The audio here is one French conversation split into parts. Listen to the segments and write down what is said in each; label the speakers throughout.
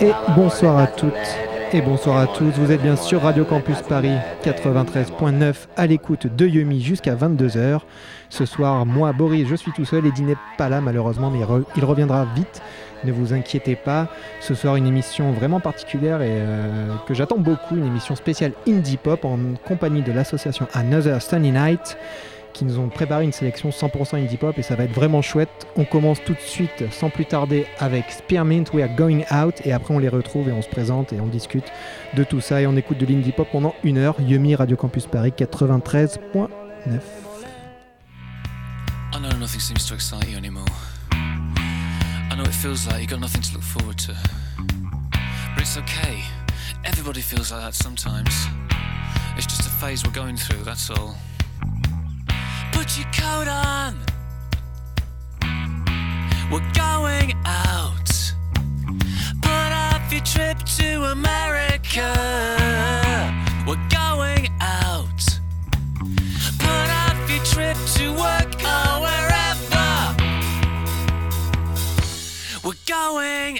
Speaker 1: Et bonsoir à toutes et bonsoir à tous. Vous êtes bien sur Radio Campus Paris 93.9 à l'écoute de Yumi jusqu'à 22h. Ce soir, moi, Boris, je suis tout seul. et n'est pas là malheureusement, mais il reviendra vite. Ne vous inquiétez pas. Ce soir, une émission vraiment particulière et euh, que j'attends beaucoup. Une émission spéciale Indie Pop en compagnie de l'association Another Sunny Night qui nous ont préparé une sélection 100% indie pop et ça va être vraiment chouette. On commence tout de suite sans plus tarder avec Spearmint We Are Going Out et après on les retrouve et on se présente et on discute de tout ça et on écoute de l'indie pop pendant une heure. Yumi Radio Campus Paris 93.9. I know nothing seems to excite you anymore. I know it feels like you've got nothing to look forward to. But it's okay. Everybody feels like that sometimes. It's just a phase we're going through, that's all. Put your coat on. We're going out. Put off your trip to America. We're going out. Put off your trip to work. Going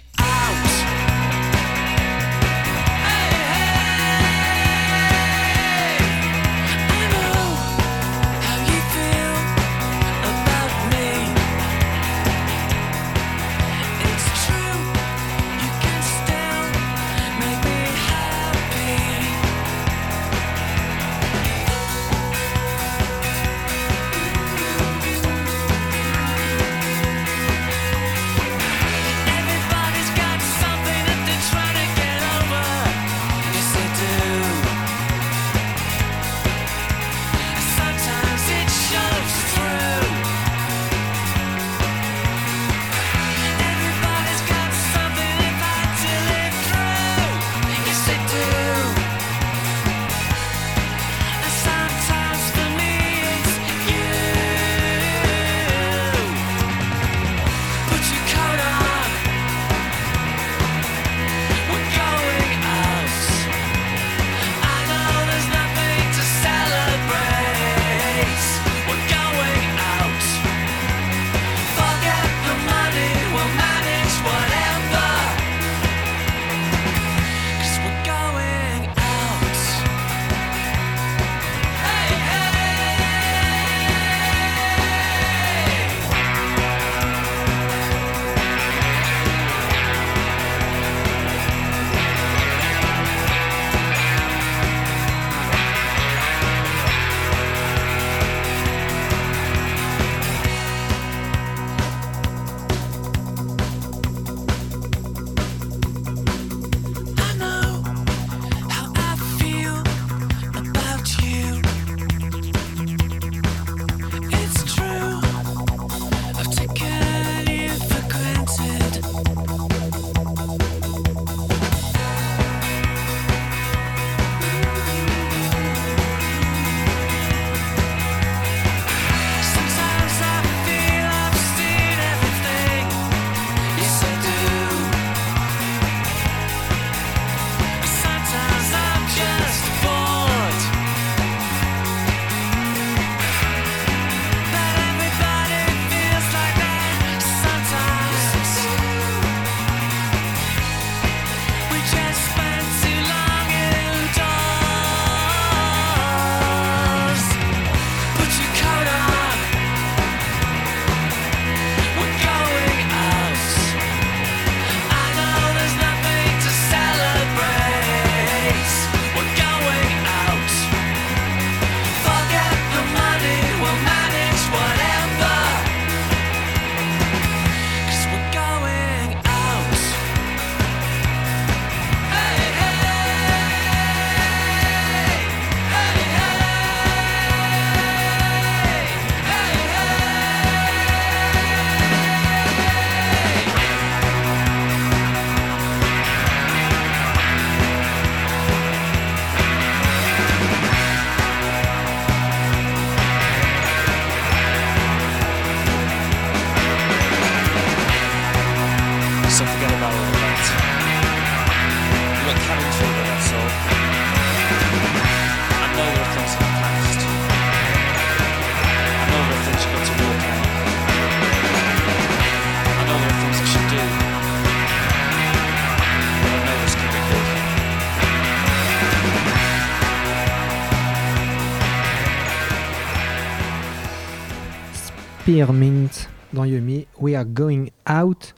Speaker 1: Spearmint dans Yumi, We Are Going Out,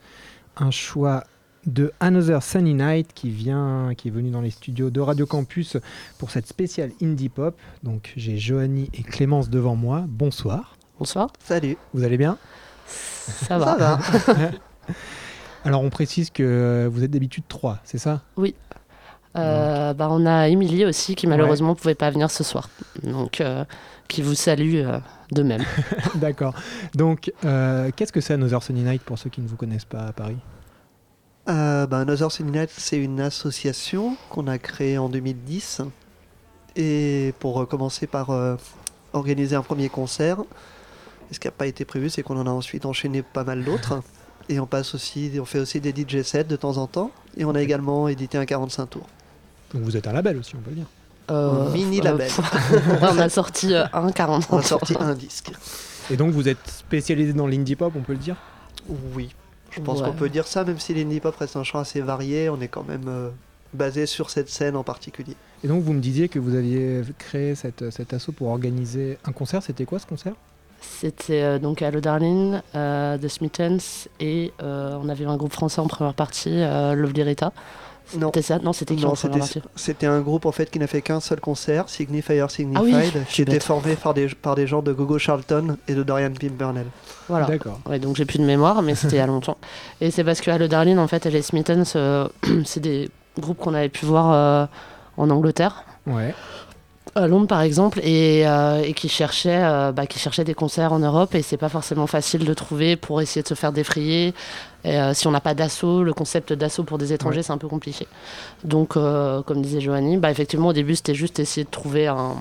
Speaker 1: un choix de Another Sunny Night qui vient, qui est venu dans les studios de Radio Campus pour cette spéciale indie pop. Donc j'ai Joanie et Clémence devant moi. Bonsoir.
Speaker 2: Bonsoir.
Speaker 3: Salut.
Speaker 1: Vous allez bien?
Speaker 2: Ça va.
Speaker 3: Ça va.
Speaker 1: Alors on précise que vous êtes d'habitude trois, c'est ça?
Speaker 2: Oui. Euh, bah, on a Émilie aussi qui malheureusement ne pouvait pas venir ce soir. Donc euh, qui vous salue euh, de même.
Speaker 1: D'accord. Donc euh, qu'est-ce que c'est Another Sunny Night pour ceux qui ne vous connaissent pas à Paris?
Speaker 3: Euh, bah, Another Sunny Night, c'est une association qu'on a créée en 2010. Et pour euh, commencer par euh, organiser un premier concert, et ce qui n'a pas été prévu, c'est qu'on en a ensuite enchaîné pas mal d'autres. Et on passe aussi, on fait aussi des DJ sets de temps en temps. Et on a également édité un 45 tours.
Speaker 1: Donc vous êtes un label aussi, on peut le dire.
Speaker 2: Euh,
Speaker 3: mini label.
Speaker 2: ouais, on a sorti euh, un 40.
Speaker 3: On a sorti un disque.
Speaker 1: Et donc vous êtes spécialisé dans l'indie pop, on peut le dire?
Speaker 3: Oui, je pense
Speaker 2: Ouais.
Speaker 3: qu'on peut dire ça, même si l'indie pop reste un champ assez varié, on est quand même euh, basé sur cette scène en particulier.
Speaker 1: Et donc vous me disiez que vous aviez créé cette, cet assaut pour organiser un concert. C'était quoi ce concert?
Speaker 2: C'était euh, donc Hello Darling, euh, The Smithens et euh, on avait un groupe français en première partie, euh, Lovely Rita.
Speaker 3: Non.
Speaker 2: C'était ça Non, c'était qui
Speaker 3: Non, c'était un groupe en fait qui n'a fait qu'un seul concert, Signifier Signified,
Speaker 2: Ah oui,
Speaker 3: qui était
Speaker 2: bête.
Speaker 3: formé par des, par des gens de Gogo Charlton et de Dorian Pimpernel.
Speaker 2: Voilà.
Speaker 1: D'accord.
Speaker 2: Ouais, donc j'ai plus de mémoire, mais c'était il y a longtemps. Et c'est parce que Hello Darling, en fait, et les Smithens, euh, c'est des groupes qu'on avait pu voir euh, en Angleterre.
Speaker 1: Ouais.
Speaker 2: À Londres par exemple et, euh, et qui cherchaient euh, bah, qui cherchaient des concerts en Europe et c'est pas forcément facile de trouver pour essayer de se faire défrayer et, euh, si on n'a pas d'assaut le concept d'assaut pour des étrangers
Speaker 1: Ouais.
Speaker 2: c'est un peu compliqué donc euh, comme disait Joanie bah, effectivement au début c'était juste essayer de trouver un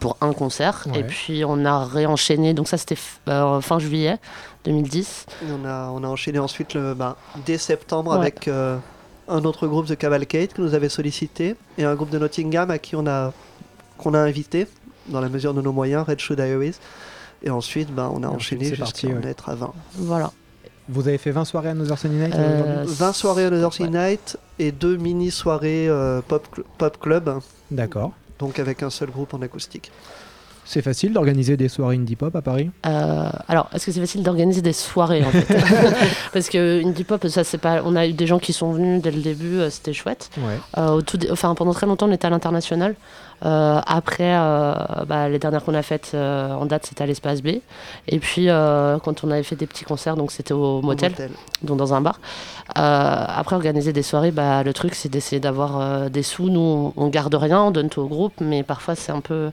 Speaker 2: pour un concert
Speaker 1: Ouais.
Speaker 2: et puis on a réenchaîné donc ça c'était euh, fin juillet 2010
Speaker 3: Et on, a, on a enchaîné ensuite le, bah, dès septembre
Speaker 2: Ouais.
Speaker 3: avec euh, un autre groupe de Cavalcade qui nous avait sollicité et un groupe de Nottingham à qui on a, qu'on a invité dans la mesure de nos moyens, Red Shoe Diaries. Et ensuite, bah, on a enchaîné jusqu'à en
Speaker 1: ouais.
Speaker 3: être à 20.
Speaker 2: voilà
Speaker 1: Vous avez fait 20 soirées à Another Sunny Night
Speaker 2: Euh,
Speaker 1: aujourd'hui
Speaker 3: 20 soirées à Another City
Speaker 2: ouais.
Speaker 3: Night et deux mini-soirées euh, pop, cl- pop club,
Speaker 1: D'accord.
Speaker 3: donc avec un seul groupe en acoustique.
Speaker 1: C'est facile d'organiser des soirées indie pop à Paris?
Speaker 2: Euh, alors, est-ce que c'est facile d'organiser des soirées en fait? Parce que indie pop, ça c'est pas. On a eu des gens qui sont venus dès le début, euh, c'était chouette.
Speaker 1: Ouais.
Speaker 2: Euh, au tout dé- Enfin, pendant très longtemps, on était à l'international. Euh, après, euh, bah, les dernières qu'on a faites euh, en date, c'était à l'espace B. Et puis, euh, quand on avait fait des petits concerts, donc c'était au
Speaker 3: Au
Speaker 2: motel, donc dans un bar. Euh, après, organiser des soirées, bah, le truc, c'est d'essayer d'avoir euh, des sous. Nous, on, on garde rien, on donne tout au groupe, mais parfois, c'est un peu,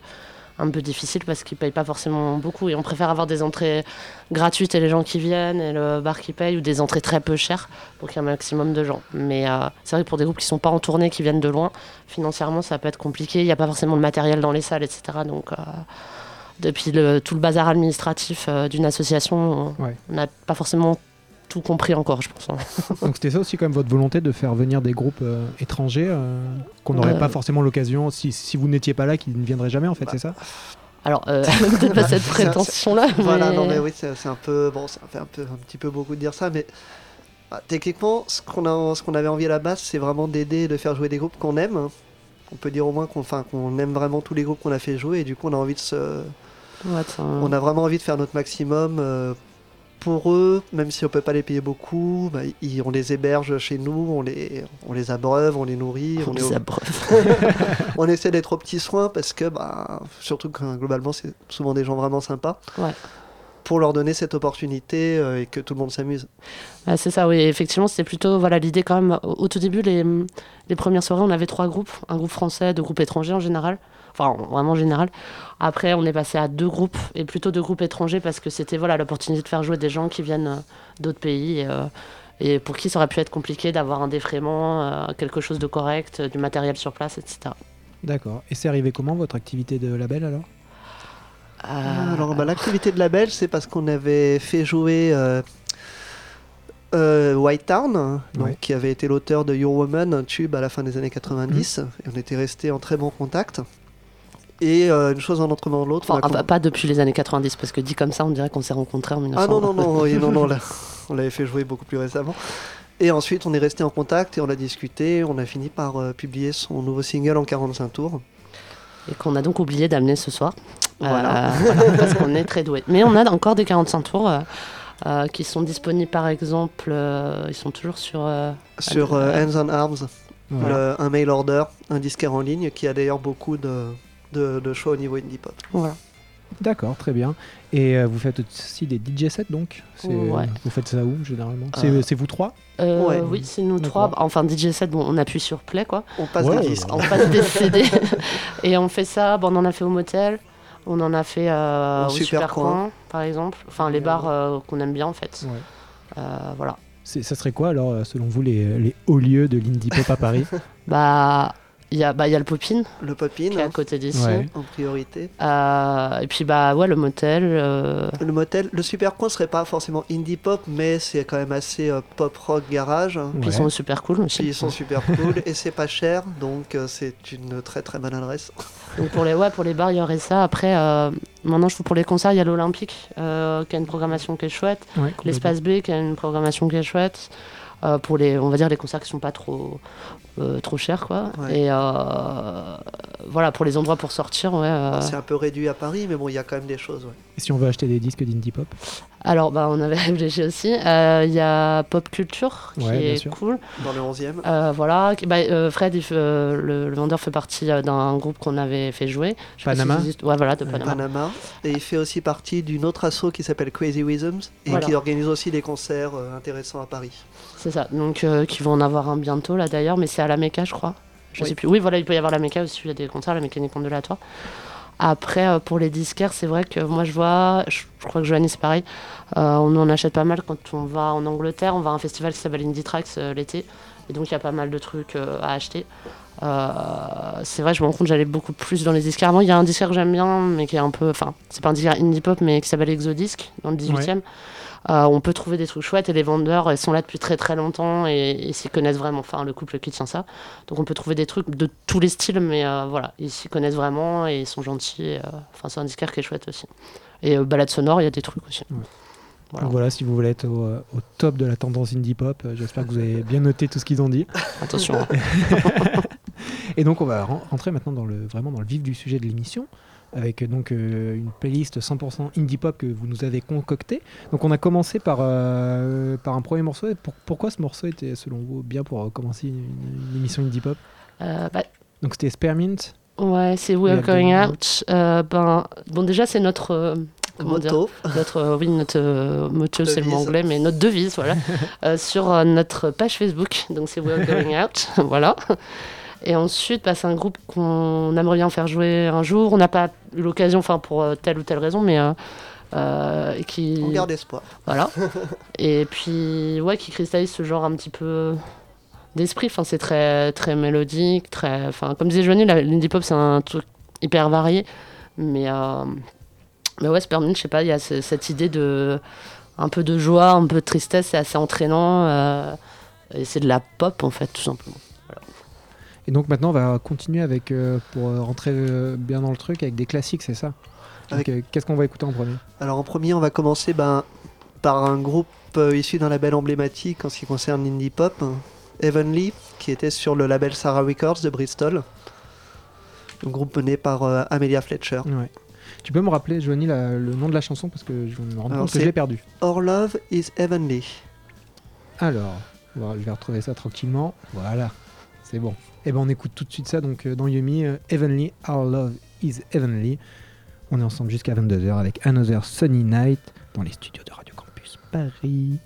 Speaker 2: un peu difficile parce qu'ils payent pas forcément beaucoup et on préfère avoir des entrées gratuites et les gens qui viennent et le bar qui paye ou des entrées très peu chères pour qu'il y ait un maximum de gens. Mais euh, c'est vrai que pour des groupes qui sont pas en tournée, qui viennent de loin, financièrement, ça peut être compliqué. Il n'y a pas forcément de matériel dans les salles, etc. Donc, euh, depuis le, tout le bazar administratif euh, d'une association, on
Speaker 1: Ouais.
Speaker 2: on n'a pas forcément tout compris encore, je pense. hein.
Speaker 1: Donc c'était ça aussi quand même votre volonté de faire venir des groupes euh, étrangers euh, qu'on n'aurait
Speaker 2: Euh.
Speaker 1: pas forcément l'occasion, si, si vous n'étiez pas là, qu'ils ne viendraient jamais en fait, c'est ça?
Speaker 2: Alors, euh, peut-être pas cette prétention-là.
Speaker 3: Voilà,
Speaker 2: mais-
Speaker 3: non mais oui, c'est c'est un peu, bon, ça fait un, peu, un petit peu beaucoup de dire ça, mais bah, techniquement, ce qu'on a, ce qu'on avait envie à la base, c'est vraiment d'aider et de faire jouer des groupes qu'on aime. On peut dire au moins qu'on, enfin, qu'on aime vraiment tous les groupes qu'on a fait jouer, et du coup, on a envie de se,
Speaker 2: Ouais, attends.
Speaker 3: on a vraiment envie de faire notre maximum euh, pour eux, même si on peut pas les payer beaucoup. bah, ils- on les héberge chez nous, on les, on les abreuve, on les nourrit,
Speaker 2: On les abreuve.
Speaker 3: on essaie d'être aux petits soins parce que, bah, surtout que globalement, c'est souvent des gens vraiment sympas.
Speaker 2: Ouais.
Speaker 3: Pour leur donner cette opportunité euh, et que tout le monde s'amuse.
Speaker 2: Ah, c'est ça, oui. Effectivement, c'était plutôt voilà l'idée quand même. Au, au tout début, les, les premières soirées, on avait trois groupes, un groupe français, deux groupes étrangers en général. Enfin, vraiment en général. Après, on est passé à deux groupes et plutôt deux groupes étrangers parce que c'était voilà l'opportunité de faire jouer des gens qui viennent euh, d'autres pays et, euh, et pour qui ça aurait pu être compliqué d'avoir un défraiement, euh, quelque chose de correct, du matériel sur place, etc.
Speaker 1: D'accord. Et c'est arrivé comment votre activité de label alors?
Speaker 2: Euh,
Speaker 3: Alors, bah, l'activité de label, c'est parce qu'on avait fait jouer euh, euh, White Town, donc,
Speaker 1: Ouais.
Speaker 3: qui avait été l'auteur de Your Woman, un tube à la fin des années 90, et on était resté en très bon contact. Et euh, une chose en entraînant l'autre.
Speaker 2: Enfin, ah, pas depuis les années 90, parce que dit comme ça, on dirait qu'on s'est rencontrés en 1900.
Speaker 3: Ah non, non, non, oui, non, non, là, on l'avait fait jouer beaucoup plus récemment. Et ensuite, on est resté en contact et on a discuté. On a fini par euh, publier son nouveau single en 45 tours.
Speaker 2: Et qu'on a donc oublié d'amener ce soir.
Speaker 3: Voilà.
Speaker 2: Euh, voilà, parce qu'on est très doué. Mais on a encore des 45 tours euh, euh, qui sont disponibles, par exemple, euh, ils sont toujours sur. euh,
Speaker 3: Sur euh, Hands on Arms,
Speaker 1: Voilà.
Speaker 3: le- un mail order, un disquaire en ligne qui a d'ailleurs beaucoup de, de, de choix au niveau indie pop.
Speaker 2: voilà.
Speaker 1: D'accord, très bien. Et euh, vous faites aussi des DJ sets donc
Speaker 2: Ouais.
Speaker 1: Vous faites ça où généralement? C'est
Speaker 2: Euh,
Speaker 1: c'est vous trois?
Speaker 2: Euh,
Speaker 3: Ouais.
Speaker 2: Oui, c'est nous trois. Enfin, DJ 7, bon, on appuie sur play, quoi.
Speaker 3: On passe
Speaker 1: Ouais,
Speaker 3: des disques.
Speaker 2: On passe des CD et on fait ça. Bon, on en a fait au motel, on en a fait euh,
Speaker 3: Au Super
Speaker 2: Super
Speaker 3: Coin.
Speaker 2: Coin, par exemple. Enfin, les bars euh, qu'on aime bien, en fait.
Speaker 1: Ouais.
Speaker 2: Euh, voilà.
Speaker 1: C'est- Ça serait quoi alors, euh, selon vous, les, les hauts lieux de l'indie pop à Paris?
Speaker 2: Bah, il y, a- bah, il y a le Popin
Speaker 3: Le pop-in
Speaker 2: qui est à côté d'ici.
Speaker 1: Ouais.
Speaker 3: en priorité.
Speaker 2: Euh, et puis, bah, ouais, le motel. euh,
Speaker 3: Le motel, le super coin serait pas forcément indie pop, mais c'est quand même assez euh, pop rock garage.
Speaker 2: Puis ils sont super cool
Speaker 3: Puis
Speaker 2: aussi.
Speaker 3: ils sont super cool et c'est pas cher, donc euh, c'est une très très bonne adresse.
Speaker 2: Donc pour les, ouais, pour les bars, il y aurait ça. Après, euh, maintenant, je trouve pour les concerts, il y a l'Olympique euh, qui a une programmation qui est chouette.
Speaker 1: Ouais,
Speaker 2: L'espace B qui a une programmation qui est chouette. Euh, pour les, on va dire les concerts qui sont pas trop, euh, trop chers quoi.
Speaker 3: Ouais.
Speaker 2: Et euh, voilà pour les endroits pour sortir. Ouais, euh,
Speaker 3: C'est un peu réduit à Paris, mais bon, il y a quand même des choses. ouais.
Speaker 1: Et si on veut acheter des disques d'indie pop?
Speaker 2: Alors bah on avait réfléchi aussi. Euh, Il y a Pop Culture qui est
Speaker 1: sûr.
Speaker 2: cool.
Speaker 3: Dans le 11e.
Speaker 2: Euh, voilà. bah, euh, Fred, il fait- euh, le, le vendeur fait partie euh, d'un groupe qu'on avait fait jouer. Je
Speaker 1: Panama
Speaker 2: Ouais voilà de. Panama.
Speaker 3: Panama. Et il fait aussi partie d'une autre asso qui s'appelle Crazy Rhythms et
Speaker 2: Voilà.
Speaker 3: qui organise aussi des concerts euh, intéressants à Paris.
Speaker 2: C'est ça. Donc euh, qui vont en avoir un bientôt là d'ailleurs, mais c'est à la Méca je crois. Je
Speaker 3: Oui.
Speaker 2: sais plus. Oui voilà, il peut y avoir la Méca aussi. Il y a des concerts, la mécanique ondulatoire. Après, euh, pour les disquaires, c'est vrai que moi je vois, je, je crois que Joanie c'est pareil, euh, on en achète pas mal quand on va en Angleterre, on va à un festival qui s'appelle Indie Tracks euh, l'été, et donc il y a pas mal de trucs euh, à acheter. Euh, c'est vrai, je me rends compte que j'allais beaucoup plus dans les. Avant, il y a un disquaire que j'aime bien, mais qui est un peu, enfin, c'est pas un disquaire indie pop, mais qui s'appelle Exodisc, dans le 18e. Euh, on peut trouver des trucs chouettes et les vendeurs ils sont là depuis très très longtemps et ils s'y connaissent vraiment. Enfin, le couple qui tient ça. Donc on peut trouver des trucs de tous les styles, mais euh, voilà, ils s'y connaissent vraiment et ils sont gentils. et, euh, Enfin, c'est un disquaire qui est chouette aussi. Et euh, balade sonore, il y a des trucs aussi.
Speaker 1: Ouais.
Speaker 2: Voilà.
Speaker 1: Donc voilà, si vous voulez être au, euh, au top de la tendance indie pop, euh, j'espère que vous avez bien noté tout ce qu'ils ont dit.
Speaker 2: Attention.
Speaker 1: Et donc on va ren- rentrer maintenant dans le, vraiment dans le vif du sujet de l'émission, avec euh, donc euh, une playlist 100% indie pop que vous nous avez concoctée. Donc on a commencé par, euh, par un premier morceau. Et pour- pourquoi ce morceau était selon vous bien pour commencer une, une émission indie pop?
Speaker 2: Euh, bah,
Speaker 1: Donc c'était Spearmint.
Speaker 2: ouais, c'est We're
Speaker 1: Il y a
Speaker 2: Going Out. Euh, ben, bon, déjà, c'est notre. euh, comment dire? Notre euh, oui notre euh, motto c'est le mot anglais mais notre devise voilà euh, sur euh, notre page Facebook donc c'est We're Going Out voilà et ensuite bah, c'est un groupe qu'on aimerait bien faire jouer un jour. On n'a pas eu l'occasion enfin pour euh, telle ou telle raison mais euh, euh, qui
Speaker 3: On garde espoir.
Speaker 2: voilà. Et puis ouais qui cristallise ce genre un petit peu d'esprit. Enfin c'est très très mélodique très enfin comme disait Johnny l'indie pop c'est un truc hyper varié. Mais euh, mais ouais Spearmint je sais pas il y a ce- cette idée de un peu de joie un peu de tristesse c'est assez entraînant euh, et c'est de la pop en fait tout simplement
Speaker 1: Et donc maintenant on va continuer avec, euh, pour euh, rentrer euh, bien dans le truc, avec des classiques, c'est ça?
Speaker 3: Avec-
Speaker 1: euh, Qu'est-ce qu'on va écouter en premier?
Speaker 3: Alors en premier, on va commencer ben, par un groupe issu d'un label emblématique en ce qui concerne l'indie pop, Heavenly, qui était sur le label Sarah Records de Bristol. Un groupe mené par Amelia Fletcher.
Speaker 1: Ouais. Tu peux me rappeler, Joanie, la- le nom de la chanson? Parce que je me rends compte que je l'ai perdu.
Speaker 3: Our Love is Heavenly.
Speaker 1: Alors, je vais retrouver ça tranquillement. Voilà, bon. Et ben on écoute tout de suite ça donc euh, dans Yumi, euh, Heavenly, Our Love is Heavenly. On est ensemble jusqu'à 22h avec Another Sunny Night dans les studios de Radio Campus Paris.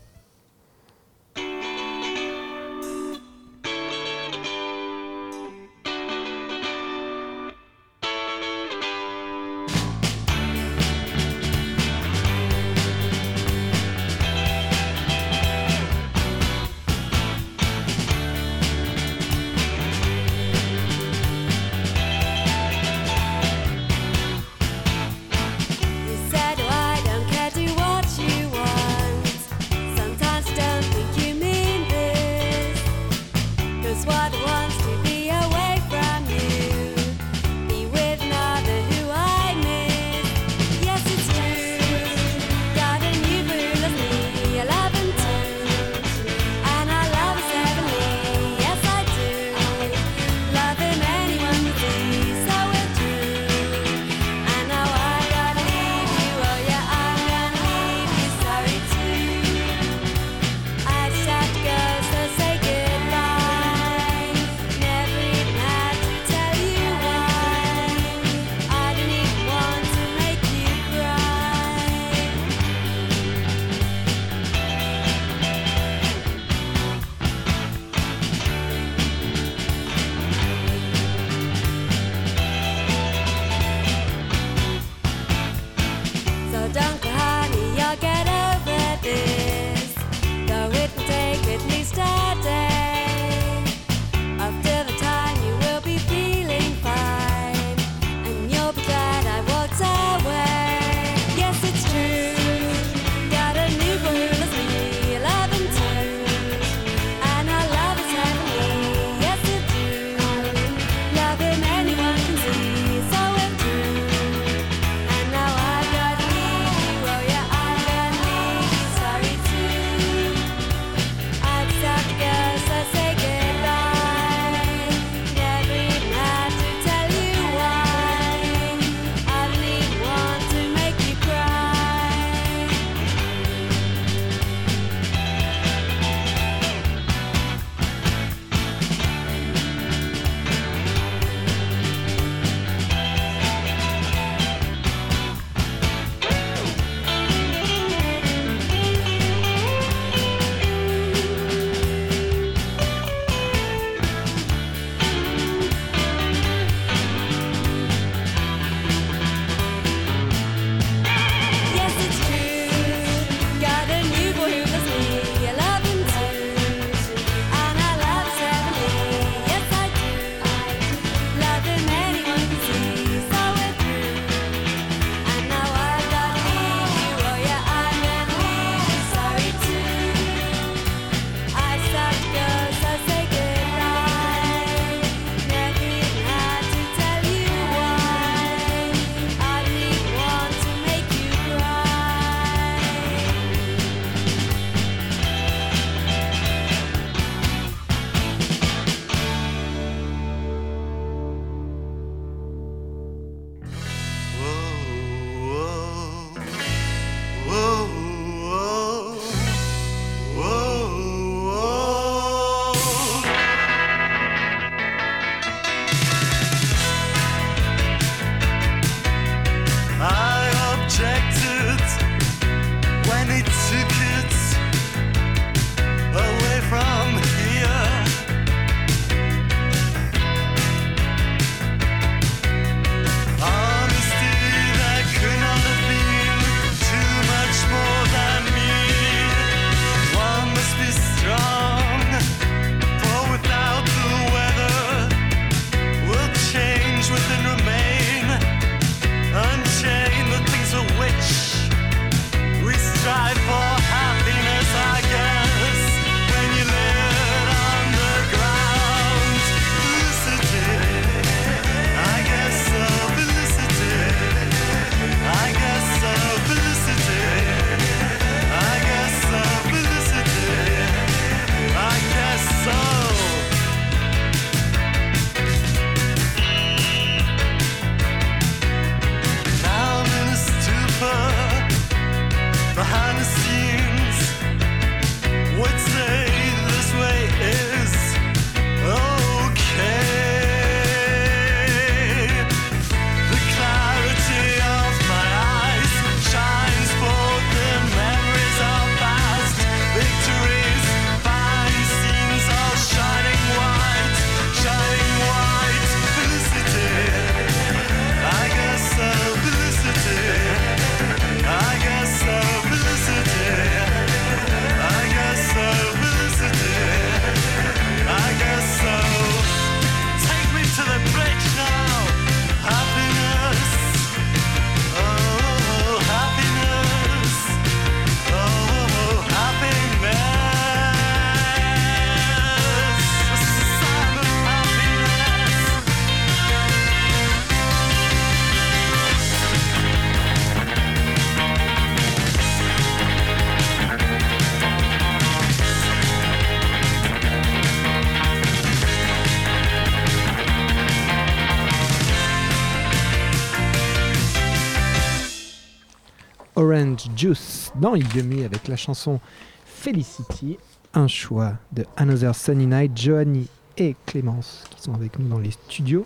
Speaker 1: Juice dans Yumi avec la chanson Felicity, un choix de Another Sunny Night, Johanny et Clémence qui sont avec nous dans les studios.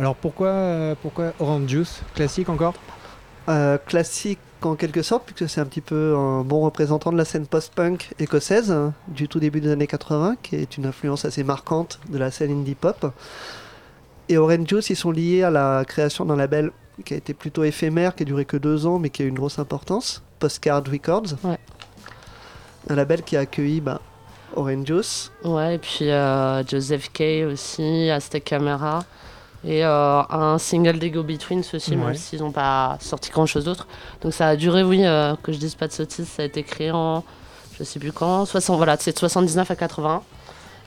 Speaker 1: Alors pourquoi, euh, pourquoi Orange Juice? Classique encore?
Speaker 3: Euh, classique en quelque sorte, puisque c'est un petit peu un bon représentant de la scène post-punk écossaise hein, du tout début des années 80, qui est une influence assez marquante de la scène indie pop. Et Orange Juice, ils sont liés à la création d'un label qui a été plutôt éphémère, qui a duré que deux ans, mais qui a eu une grosse importance, Postcard Records.
Speaker 2: Ouais.
Speaker 3: Un label qui a accueilli bah, Orange Juice,
Speaker 2: Ouais, et puis euh, Joseph Kay aussi, Aztec Camera. Et euh, un single des Go Betweens aussi,
Speaker 1: Ouais.
Speaker 2: même s'ils n'ont pas sorti grand chose d'autre. Donc ça a duré, oui, euh, que je dise pas de sottises, ça a été créé en, je sais plus quand, 60, voilà, c'est de 79 à 80.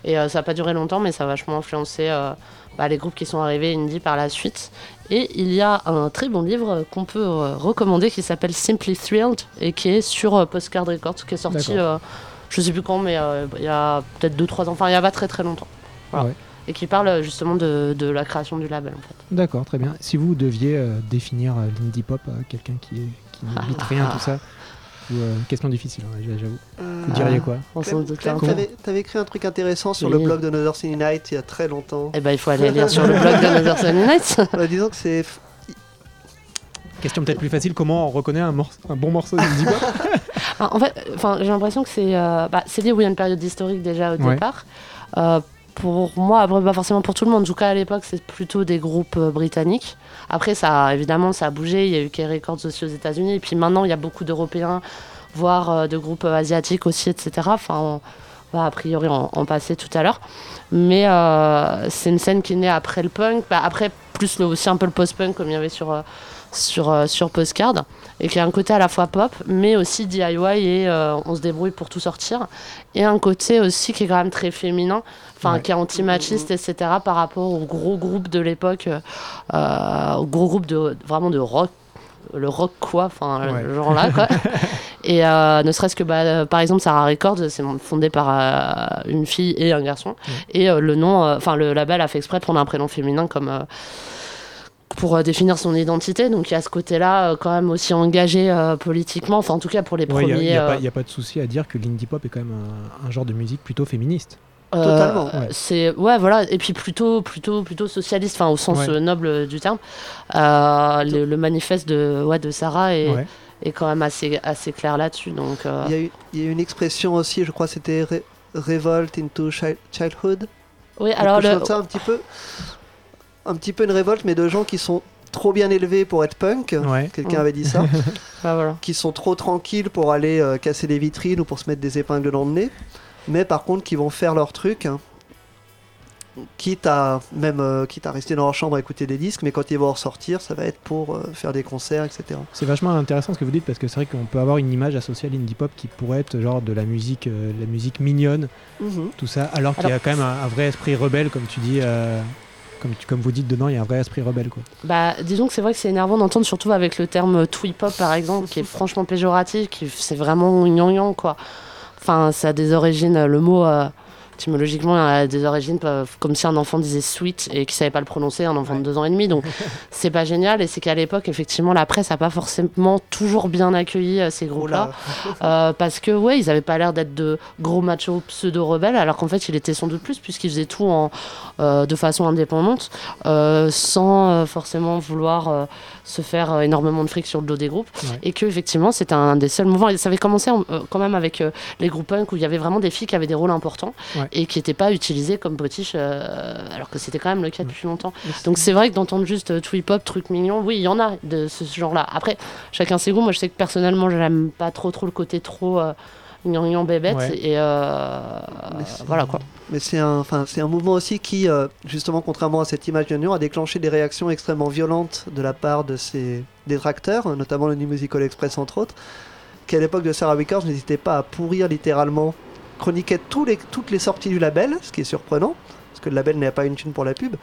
Speaker 2: Et euh, ça n'a pas duré longtemps, mais ça a vachement influencé euh, bah, les groupes qui sont arrivés indie par la suite. Et il y a un très bon livre qu'on peut euh, recommander qui s'appelle Simply Thrilled et qui est sur euh, Postcard Records, qui est sorti, euh, je sais plus quand, mais euh, il y a peut-être 2-3 ans, enfin il y a pas très très longtemps. Voilà.
Speaker 1: Ouais.
Speaker 2: Et qui parle justement de, de la création du label en fait.
Speaker 1: D'accord, très bien. Si vous deviez définir l'indie pop à quelqu'un qui, est, qui n'habite rien, tout ça, ou, euh, question difficile, hein, j'avoue. Vous diriez quoi. Comment
Speaker 3: t'avais écrit un truc intéressant sur
Speaker 2: Oui.
Speaker 3: le blog de Another Sunny Night il y a très longtemps.
Speaker 2: Eh ben il faut aller lire sur le blog de Another Sunny Nights.
Speaker 3: Euh, disons que c'est
Speaker 1: Question peut-être plus facile, comment on reconnaît un, morce- un bon morceau
Speaker 2: Ah, en fait, j'ai l'impression que c'est euh, bah, c'est lié où il y a une période historique déjà au
Speaker 1: Ouais.
Speaker 2: départ. Euh, pour moi, pas forcément pour tout le monde. En tout cas, à l'époque, c'est plutôt des groupes euh, britanniques. Après, ça, évidemment, ça a bougé. Il y a eu K Records aussi aux États-Unis. Et puis maintenant, il y a beaucoup d'Européens, voire euh, de groupes euh, asiatiques aussi, etc. Enfin, on va a priori en, en passer tout à l'heure. Mais c'est une scène qui née après le punk. Bah, après, plus le, aussi un peu le post-punk, comme il y avait sur, sur, sur Postcard et qui a un côté à la fois pop, mais aussi DIY et on se débrouille pour tout sortir, et un côté aussi qui est quand même très féminin, enfin
Speaker 1: Ouais.
Speaker 2: qui est anti-machiste, etc. par rapport aux gros groupes de l'époque, euh, aux gros groupes de vraiment de rock, le rock quoi, enfin
Speaker 1: Ouais.
Speaker 2: le genre là quoi. et euh, ne serait-ce que bah, euh, par exemple Sarah Records, c'est fondé par euh, une fille et un garçon, et le nom, enfin le label a fait exprès de prendre un prénom féminin comme pour définir son identité. Donc il y a ce côté-là quand même aussi engagé politiquement, enfin en tout cas pour les
Speaker 1: Il n'y
Speaker 2: premiers.
Speaker 1: a, pas- y a pas de souci à dire que l'indie pop est quand même un, un genre de musique plutôt féministe.
Speaker 2: Euh,
Speaker 3: Totalement.
Speaker 1: Ouais.
Speaker 2: C'est ouais voilà et puis plutôt plutôt plutôt socialiste, enfin au sens
Speaker 1: Ouais.
Speaker 2: euh, noble du terme. Euh, le, le manifeste de ouais de Sarah est,
Speaker 1: Ouais.
Speaker 2: est quand même assez assez clair là-dessus. Donc euh,
Speaker 3: Il y, a eu, il y a eu une expression aussi, je crois, c'était Re- Revolt into chi- Childhood.
Speaker 2: oui alors le,
Speaker 3: ça, un petit peu, un petit peu une révolte, mais de gens qui sont trop bien élevés pour être punk.
Speaker 1: Ouais.
Speaker 3: Quelqu'un
Speaker 2: Mm.
Speaker 3: avait dit ça.
Speaker 2: bah, voilà.
Speaker 3: qui sont trop tranquilles pour aller euh, casser des vitrines ou pour se mettre des épingles dans le nez. Mais par contre, qui vont faire leur truc. hein, quitte à même euh, quitte à rester dans leur chambre à écouter des disques, mais quand ils vont en ressortir, ça va être pour euh, faire des concerts, etc.
Speaker 1: C'est vachement intéressant ce que vous dites parce que c'est vrai qu'on peut avoir une image associée à l'indie pop qui pourrait être genre de la musique, euh, la musique mignonne,
Speaker 3: Mhm.
Speaker 1: tout ça, alors qu'il y a quand même un, un vrai esprit rebelle, comme tu dis, euh, comme, tu- comme vous dites dedans, il y a un vrai esprit rebelle quoi.
Speaker 2: Bah, disons que c'est vrai que c'est énervant d'entendre, surtout avec le terme twee pop par exemple, qui est franchement péjoratif, qui c'est vraiment gnangnan quoi. Enfin, ça a des origines, le mot euh, étymologiquement a des origines comme si un enfant disait sweet et qui savait pas le prononcer, un enfant de deux ans et demi. Donc c'est pas génial et c'est qu'à l'époque effectivement la presse a pas forcément toujours bien accueilli euh, ces groupes-là.
Speaker 3: là.
Speaker 2: Euh, parce que ouais, ils avaient pas l'air d'être de gros machos pseudo-rebelles, alors qu'en fait, il était sans doute plus, puisqu'ils faisaient tout en, euh, de façon indépendante, sans forcément vouloir se faire énormément de fric sur le dos des groupes.
Speaker 1: Ouais.
Speaker 2: Et que effectivement, c'était un des seuls mouvements. Et ça avait commencé en- quand même avec les groupes punk où il y avait vraiment des filles qui avaient des rôles importants
Speaker 1: Ouais.
Speaker 2: Et qui n'étaient pas utilisées comme potiches, euh, alors que c'était quand même le cas depuis longtemps. Donc c'est vrai que d'entendre juste euh, twee pop, truc mignon, oui, il y en a de ce genre-là. Après, chacun ses goûts. Moi, je sais que personnellement, je n'aime pas trop trop le côté trop euh, gnangnan bébête.
Speaker 1: Ouais.
Speaker 2: Et euh, voilà quoi.
Speaker 3: Mais c'est un, c'est un mouvement aussi qui, euh, justement, contrairement à cette image de Nyon, a déclenché des réactions extrêmement violentes de la part de ses détracteurs, notamment le New Musical Express entre autres, qui à l'époque de Sarah Records n'hésitait pas à pourrir littéralement, chroniquait tous les, toutes les sorties du label, ce qui est surprenant, parce que le label n'a pas une thune pour la pub,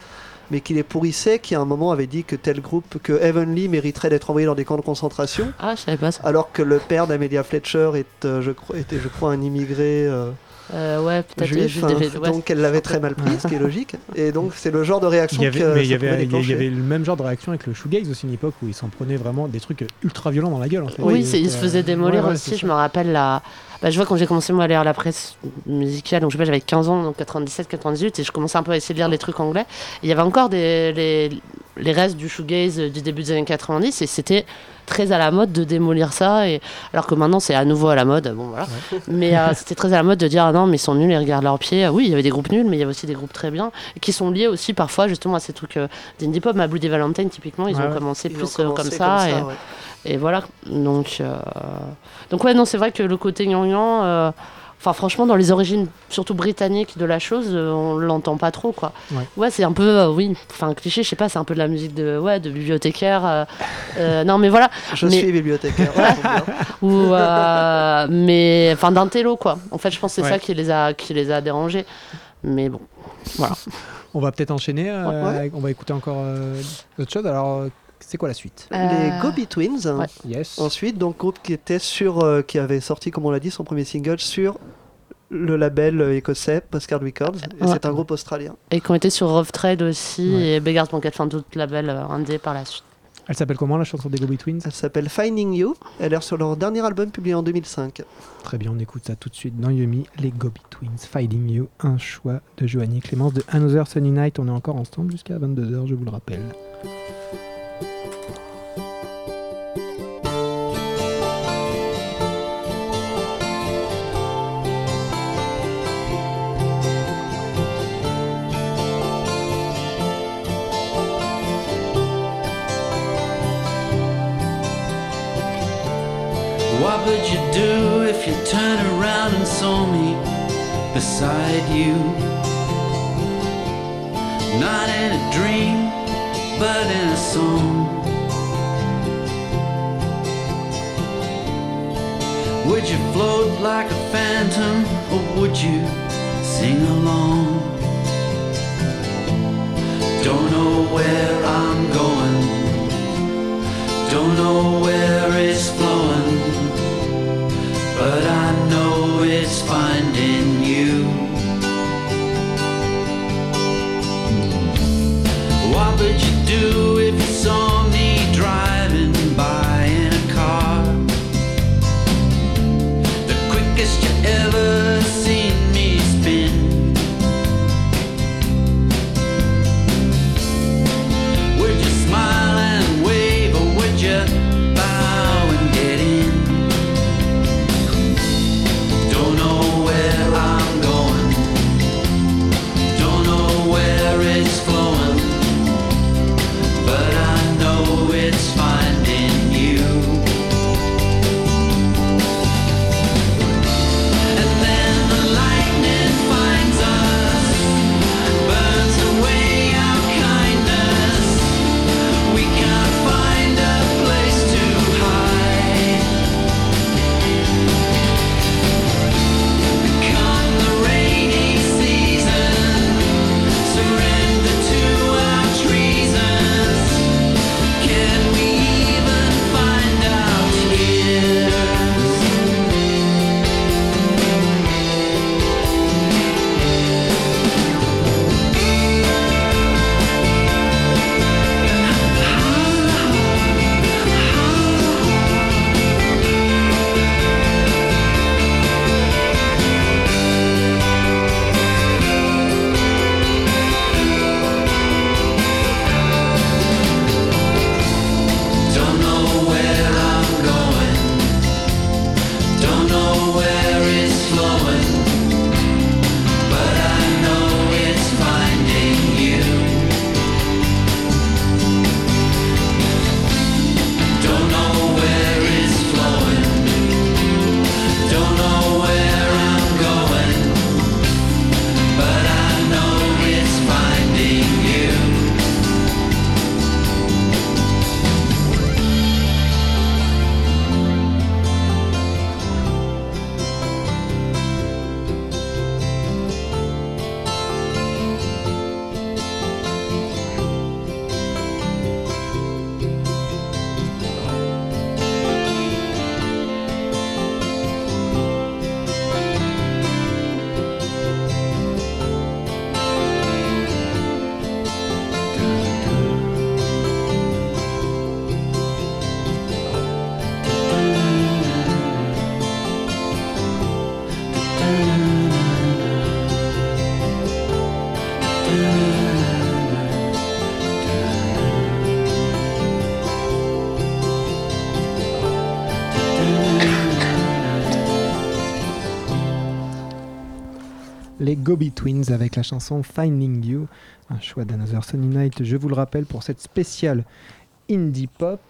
Speaker 3: mais qui les pourrissait, qui à un moment avait dit que tel groupe, que Heavenly mériterait d'être envoyé dans des camps de concentration,
Speaker 2: Ah, je savais pas ça.
Speaker 3: alors que le père d'Amelia Fletcher est, euh, je crois, était, je crois, un immigré. euh,
Speaker 2: Euh, ouais, peut-être
Speaker 3: juif, hein,
Speaker 2: des- ouais.
Speaker 3: donc elle l'avait très mal pris, ce qui est logique. Et donc c'est le genre de réaction
Speaker 1: Il y avait,
Speaker 3: que
Speaker 1: mais il y avait, il y- le même genre de réaction avec le shoegaze aussi, une époque où ils s'en prenaient vraiment des trucs ultra violents dans la gueule. En fait.
Speaker 2: Oui,
Speaker 1: Donc,
Speaker 2: c'est- il se faisait démolir
Speaker 1: ouais, ouais,
Speaker 2: aussi. Je me rappelle la. Bah, je vois quand j'ai commencé moi à lire la presse musicale, donc je sais pas, j'avais 15 ans, donc 97, 98, et je commençais un peu à essayer de lire les trucs anglais. Il y avait encore des, les, les restes du shoegaze du début des années 90, et c'était très à la mode de démolir ça, et alors que maintenant c'est à nouveau à la mode. Bon voilà. Mais euh, c'était très à la mode de dire ah non mais ils sont nuls, ils regardent leurs pieds. Oui, il y avait des groupes nuls, mais il y avait aussi des groupes très bien, qui sont liés aussi parfois justement à ces trucs euh, d'indie pop. Ma Bloody Valentine typiquement, ils
Speaker 1: Ouais,
Speaker 2: ont commencé
Speaker 3: Ils ont
Speaker 2: plus euh, comme ça. et,
Speaker 3: ouais.
Speaker 2: Et voilà, donc, euh, donc ouais, non, c'est vrai que le côté gnangnan, euh, enfin franchement, dans les origines, surtout britanniques de la chose, euh, on l'entend pas trop, quoi.
Speaker 1: Ouais.
Speaker 2: c'est un peu, euh, oui, enfin un cliché, je sais pas, c'est un peu de la musique de, ouais, de bibliothécaire. non, mais voilà,
Speaker 3: Je
Speaker 2: Mais-
Speaker 3: suis bibliothécaire.
Speaker 2: ou, mais enfin d'un télo, quoi. En fait, je pense que c'est
Speaker 1: Ouais.
Speaker 2: ça qui les a, qui les a dérangés. Mais bon, voilà.
Speaker 1: On va peut-être enchaîner.
Speaker 3: Ouais.
Speaker 1: On va écouter encore autre chose. Alors, c'est quoi la suite
Speaker 3: Les
Speaker 2: Euh,
Speaker 3: Gobi Twins.
Speaker 2: ouais.
Speaker 1: Yes.
Speaker 3: Ensuite, donc groupe qui était sur, euh, qui avait sorti, comme on l'a dit, son premier single sur le label euh, écossais Postcard Records. Et
Speaker 2: Ouais.
Speaker 3: c'est un groupe australien.
Speaker 2: Et qui ont été sur Rough Trade aussi,
Speaker 1: Ouais.
Speaker 2: et Beggars Banquet, enfin tout label euh, indé par la suite.
Speaker 1: Elle s'appelle comment la chanson des Gobi Twins?
Speaker 3: Elle s'appelle Finding You. Elle est sur leur dernier album publié en 2005.
Speaker 1: Très bien, on écoute ça tout de suite dans Yumi, les Gobi Twins, Fighting You, un choix de Joanie Clémence de Another Sunny Night. On est encore ensemble jusqu'à 22h, je vous le rappelle.
Speaker 4: Beside you? Not in a dream, but in a song. Would you float like a phantom, or would you sing along? Don't know where I'm going. Don't know where it's flowing, but I
Speaker 5: Twins avec la chanson Finding You, un choix d'Another Sunny Night, je vous le rappelle, pour cette spéciale indie pop.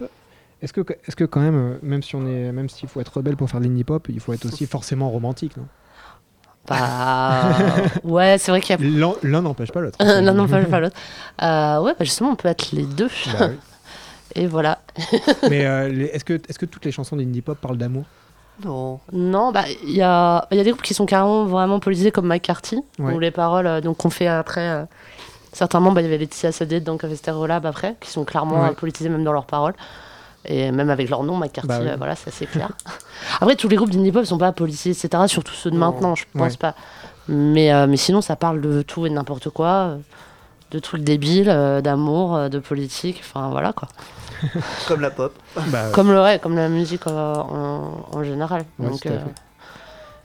Speaker 5: Est-ce que, est que quand même, euh, même si on est, même s'il faut être rebelle pour faire de l'indie pop, il faut être aussi forcément romantique, non?
Speaker 2: Bah, ouais, c'est vrai qu'il y a.
Speaker 5: L'un l'un n'empêche pas l'autre.
Speaker 2: non, non, pas, l'autre. Euh, ouais, bah justement, on peut être les deux.
Speaker 5: Bah oui.
Speaker 2: Et voilà.
Speaker 5: Mais euh, est-ce que, est que toutes les chansons d'indie pop parlent d'amour?
Speaker 3: Non.
Speaker 2: Non, bah il y a, il y a des groupes qui sont carrément vraiment politisés comme McCarthy,
Speaker 5: Ouais.
Speaker 2: où les paroles, euh, donc on fait après. euh, certainement, bah, il y avait Laetitia Sade dans Café Stereo Lab après, qui sont clairement
Speaker 5: Ouais.
Speaker 2: euh, politisés même dans leurs paroles. Et même avec leur nom, McCarthy,
Speaker 5: Bah oui.
Speaker 2: euh, voilà, ça c'est clair. après, tous les groupes d'indie pop sont pas politisés, etc. Surtout ceux de
Speaker 3: Non.
Speaker 2: maintenant, je pense
Speaker 5: Ouais.
Speaker 2: pas. Mais, euh, mais sinon, ça parle de tout et de n'importe quoi, euh, de trucs débiles, euh, d'amour, euh, de politique, enfin voilà quoi.
Speaker 3: Comme la pop.
Speaker 5: Bah,
Speaker 2: Comme le ouais, comme la musique euh, en, en général.
Speaker 5: Ouais,
Speaker 2: donc, euh,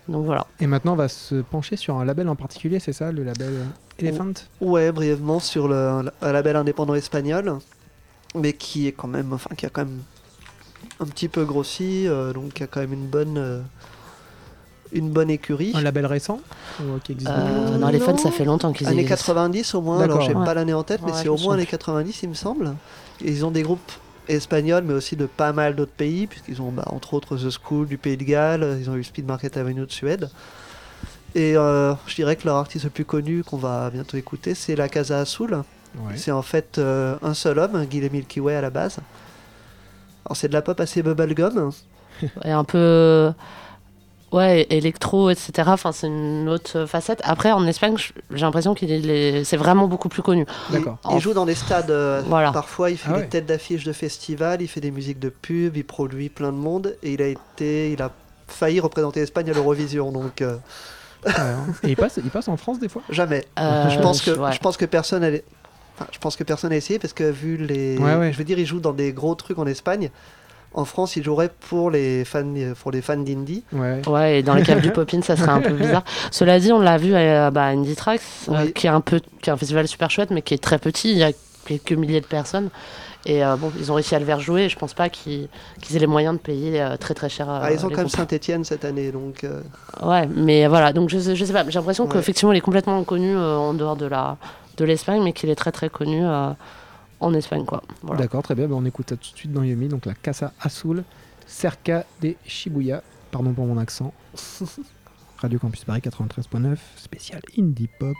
Speaker 2: donc voilà.
Speaker 5: Et maintenant, on va se pencher sur un label en particulier, c'est ça, le label Elephant?
Speaker 3: Ouais, brièvement sur le, un label indépendant espagnol, mais qui est quand même, enfin, qui a quand même un petit peu grossi, euh, donc qui a quand même une bonne, euh, une bonne écurie.
Speaker 5: Un label récent ou, euh, qui existe
Speaker 2: Euh, non,
Speaker 3: non.
Speaker 2: les fans, ça fait longtemps qu'ils
Speaker 3: Années
Speaker 2: existent.
Speaker 3: 90 au moins, alors j'ai
Speaker 2: Ouais.
Speaker 3: pas l'année en tête, mais c'est au moins années
Speaker 2: souviens
Speaker 3: 90 il me semble. Et ils ont des groupes espagnols, mais aussi de pas mal d'autres pays, puisqu'ils ont bah, entre autres The School du Pays de Galles, ils ont eu Speed Market Avenue de Suède. Et euh, je dirais que leur artiste le plus connu qu'on va bientôt écouter, c'est La Casa Azul.
Speaker 5: Ouais.
Speaker 3: C'est en fait euh, un seul homme, Guilhem Milky Way à la base. Alors c'est de la pop assez bubblegum.
Speaker 2: Et un peu. Ouais, électro, etc. Enfin, c'est une autre facette. Après, en Espagne, j'ai l'impression qu'il est les- c'est vraiment beaucoup plus connu.
Speaker 5: D'accord.
Speaker 3: Il joue dans des stades. euh,
Speaker 2: Voilà.
Speaker 3: Parfois, il fait
Speaker 5: Ah
Speaker 3: des
Speaker 5: ouais.
Speaker 3: têtes d'affiches de festivals, il fait des musiques de pub, il produit plein de monde. Et il a été, il a failli représenter l'Espagne à l'Eurovision. Donc euh,
Speaker 5: Ouais, hein. Et il passe, il passe en France des fois?
Speaker 3: Jamais.
Speaker 2: Euh,
Speaker 3: je pense que,
Speaker 2: ouais.
Speaker 3: je pense que personne allait- enfin, je pense que personne a essayé parce que vu les,
Speaker 5: Ouais, ouais.
Speaker 3: je veux dire, il joue dans des gros trucs en Espagne. En France, il jouerait pour les fans, pour les fans d'indie.
Speaker 5: Ouais.
Speaker 2: Ouais, et dans les caves du Popin, ça serait un peu bizarre. Cela dit, on l'a vu à bah, Indie Tracks, euh, qui, est un peu, qui est un festival super chouette, mais qui est très petit. Il y a quelques milliers de personnes. Et euh, bon, ils ont réussi à le faire jouer. Et je pense pas qu'ils aient les moyens de payer euh, très très cher. euh,
Speaker 3: ah, ils ont quand même. Saint-Etienne cette année, donc. euh,
Speaker 2: Ouais, mais voilà, donc je je sais pas, j'ai l'impression
Speaker 3: Ouais.
Speaker 2: qu'effectivement il est complètement connu euh, en dehors de la de l'Espagne, mais qu'il est très très connu euh, en Espagne, quoi. Voilà.
Speaker 5: D'accord, très bien. Ben, on écoute ça tout de suite dans Yumi. Donc la Casa Azul, Cerca de Shibuya. Pardon pour mon accent. Radio Campus Paris 93.9, spécial indie pop.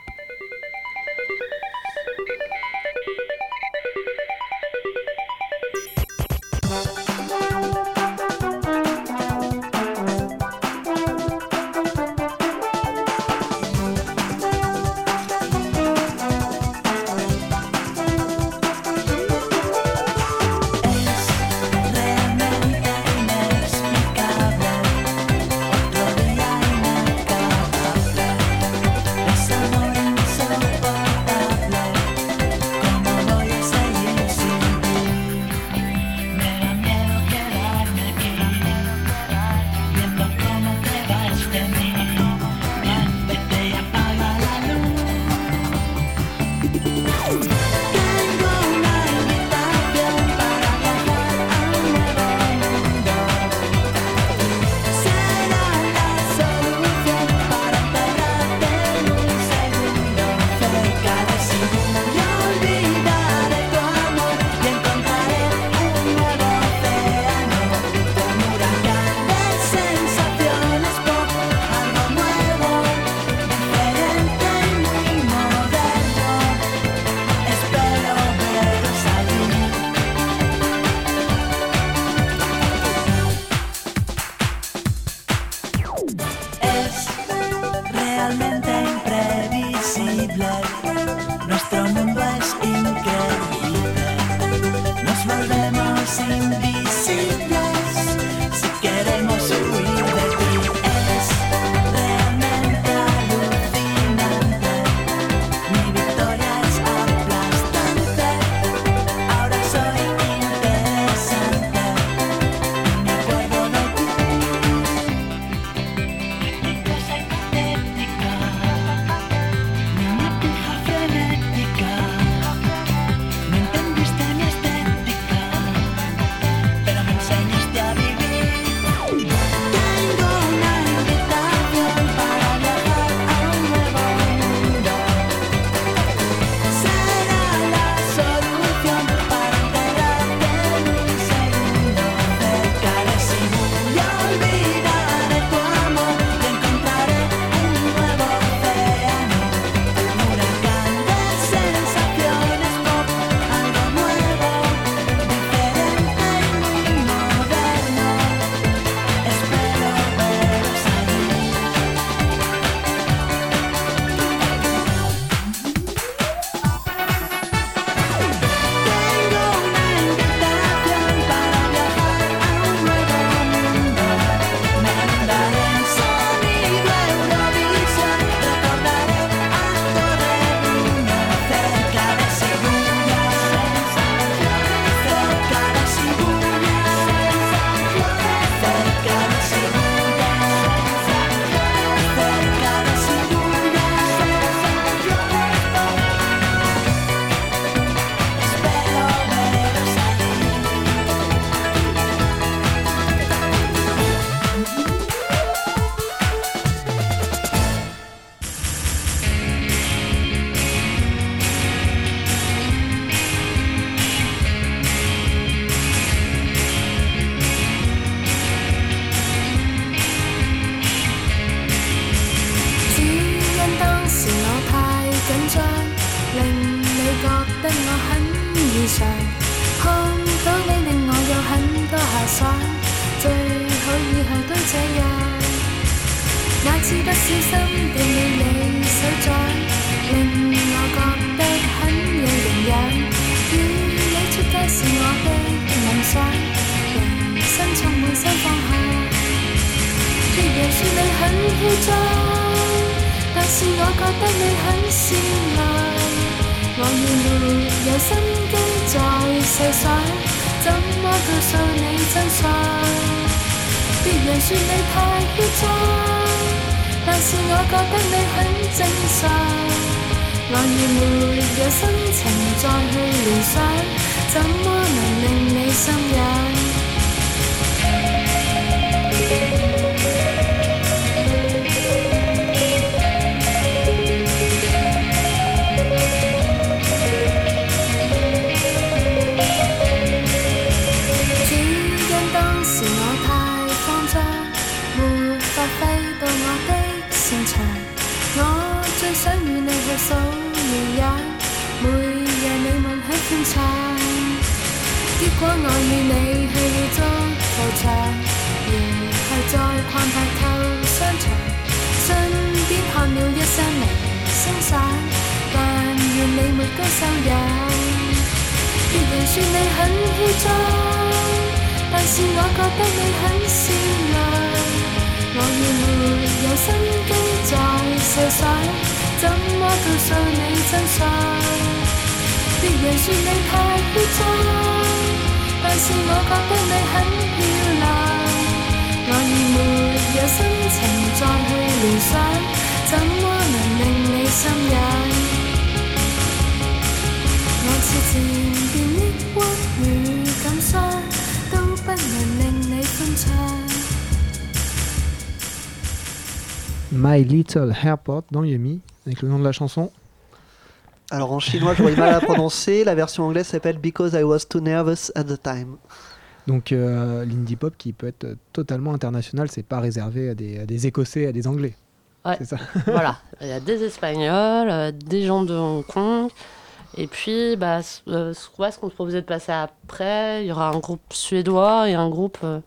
Speaker 6: 人說你很嚣张，但是我覺得你很善良。我已沒有心機再細想，怎麼告訴你真相？別人說你太嚣张，但是我覺得你很漂亮。我已沒有心情再去联想，怎麼能令你心癢？我似渐变抑郁与感伤，都不能令你欢畅。
Speaker 1: My Little Airport dans Yumi, avec le nom de la chanson.
Speaker 3: Alors en chinois, j'aurais mal à prononcer. La version anglaise s'appelle Because I Was Too Nervous at the Time.
Speaker 1: Donc euh, l'indie pop qui peut être totalement international, c'est pas réservé à des, à des Écossais, à des Anglais.
Speaker 2: Ouais.
Speaker 1: C'est ça.
Speaker 2: voilà, il y a des Espagnols, euh, des gens de Hong Kong. et puis, bah, euh, ce qu'on se proposait de passer après, il y aura un groupe suédois et un groupe euh,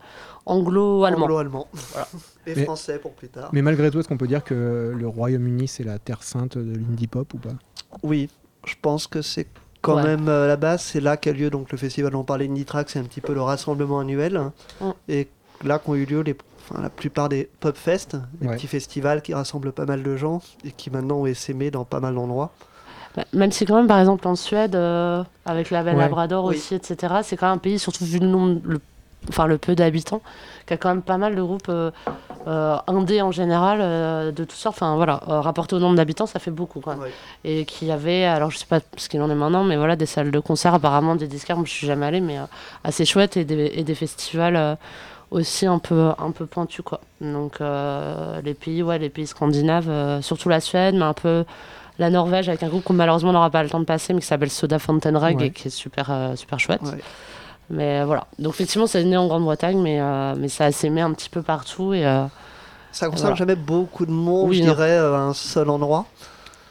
Speaker 2: anglo-allemand.
Speaker 3: Anglo-allemand.
Speaker 2: Voilà.
Speaker 3: Et
Speaker 1: Mais-
Speaker 3: français pour plus tard.
Speaker 1: Mais malgré tout, est-ce qu'on peut dire que le Royaume-Uni c'est la terre sainte de l'indie pop ou pas?
Speaker 3: Oui, je pense que c'est quand
Speaker 2: Ouais.
Speaker 3: même euh, la base. C'est là qu'a lieu donc le festival dont on parlait Indie Track, c'est un petit peu le rassemblement annuel. hein.
Speaker 2: Mm.
Speaker 3: Et là qu'ont eu lieu les, enfin, la plupart des pop fest, des
Speaker 1: Ouais.
Speaker 3: petits festivals qui rassemblent pas mal de gens et qui maintenant ont essaimé dans pas mal d'endroits.
Speaker 2: Bah, Même si quand même, par exemple, en Suède, euh, avec la Belle
Speaker 1: Ouais.
Speaker 2: Labrador
Speaker 3: Oui.
Speaker 2: aussi, etc., c'est quand même un pays, surtout vu le nombre, le, enfin le peu d'habitants, qui a quand même pas mal de groupes euh, euh, indés en général, euh, de toutes sortes. Enfin voilà, euh, rapporté au nombre d'habitants, ça fait beaucoup quand même.
Speaker 3: Ouais.
Speaker 2: Et qui avait, alors je sais pas ce qu'il en est maintenant, mais voilà, des salles de concert, apparemment des disquaires, moi je suis jamais allée, mais euh, assez chouettes et des, et des festivals. euh, aussi un peu un peu pointus quoi donc euh, les pays ouais les pays scandinaves euh, surtout la Suède mais un peu la Norvège avec un groupe qu'on malheureusement n'aura pas le temps de passer, mais qui s'appelle Soda Fountain Rag
Speaker 1: Ouais.
Speaker 2: et qui est super, euh, super chouette.
Speaker 3: Ouais.
Speaker 2: Mais euh, voilà. Donc effectivement, c'est né en Grande-Bretagne, mais, euh, mais ça s'aimé un petit peu partout et
Speaker 3: Ça concerne
Speaker 2: Voilà.
Speaker 3: jamais beaucoup de monde,
Speaker 2: Oui,
Speaker 3: je dirais, à un seul endroit.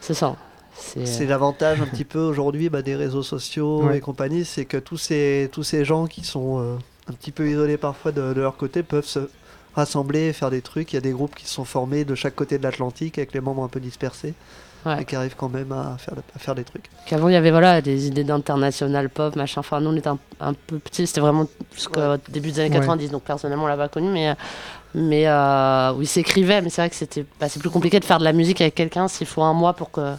Speaker 2: c'est ça. C'est
Speaker 3: l'avantage un petit peu aujourd'hui bah, des réseaux sociaux
Speaker 1: Ouais.
Speaker 3: et compagnie, c'est que tous ces, tous ces gens qui sont euh, un petit peu isolés parfois de, de leur côté peuvent se rassembler et faire des trucs. Il y a des groupes qui sont formés de chaque côté de l'Atlantique avec les membres un peu dispersés
Speaker 2: Ouais.
Speaker 3: et qui arrivent quand même à faire, à faire des trucs.
Speaker 2: Qu'avant, il y avait voilà, des idées d'international pop, machin. Enfin, nous, on était un, un peu petits. C'était vraiment jusqu'au début des années
Speaker 1: Ouais.
Speaker 2: 90. Donc, personnellement, on l'a pas connu. Mais, euh, mais euh, oui, s'écrivait. Mais c'est vrai que c'était bah, c'est plus compliqué de faire de la musique avec quelqu'un s'il faut un mois pour que,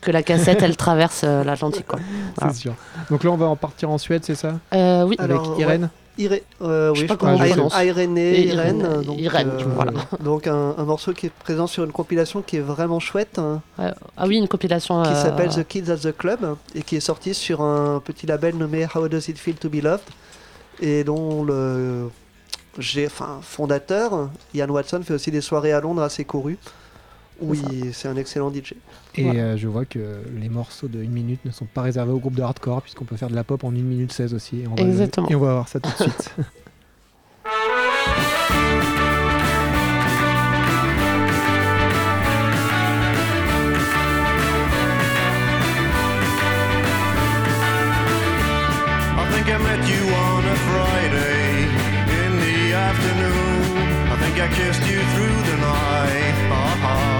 Speaker 2: que la cassette, elle traverse euh, l'Atlantique. quoi. Voilà.
Speaker 1: C'est sûr. Donc là, on va en partir en Suède, c'est ça?
Speaker 2: Euh, oui.
Speaker 3: Alors,
Speaker 1: Avec
Speaker 3: ouais. Iré- euh,
Speaker 2: Je sais pas comment
Speaker 3: Irène- donc,
Speaker 2: Irène, voilà.
Speaker 3: donc un, un morceau qui est présent sur une compilation qui est vraiment chouette, hein.
Speaker 2: Ah oui, une compilation.
Speaker 3: qui
Speaker 2: euh,
Speaker 3: s'appelle The Kids at the Club et qui est sorti sur un petit label nommé How Does It Feel to Be Loved et dont le j'ai, enfin, fondateur, Ian Watson, fait aussi des soirées à Londres assez courues. Oui,
Speaker 2: c'est
Speaker 3: un excellent DJ.
Speaker 1: Et
Speaker 2: voilà.
Speaker 1: euh, je vois que les morceaux de 1 minute ne sont pas réservés au groupe de hardcore, puisqu'on peut faire de la pop en 1 minute 16 aussi. Et on va
Speaker 2: Exactement. Le...
Speaker 1: Et on va voir ça tout de suite.
Speaker 7: I met you
Speaker 8: on a Friday in the afternoon. I think I kissed you through the night. Uh -huh.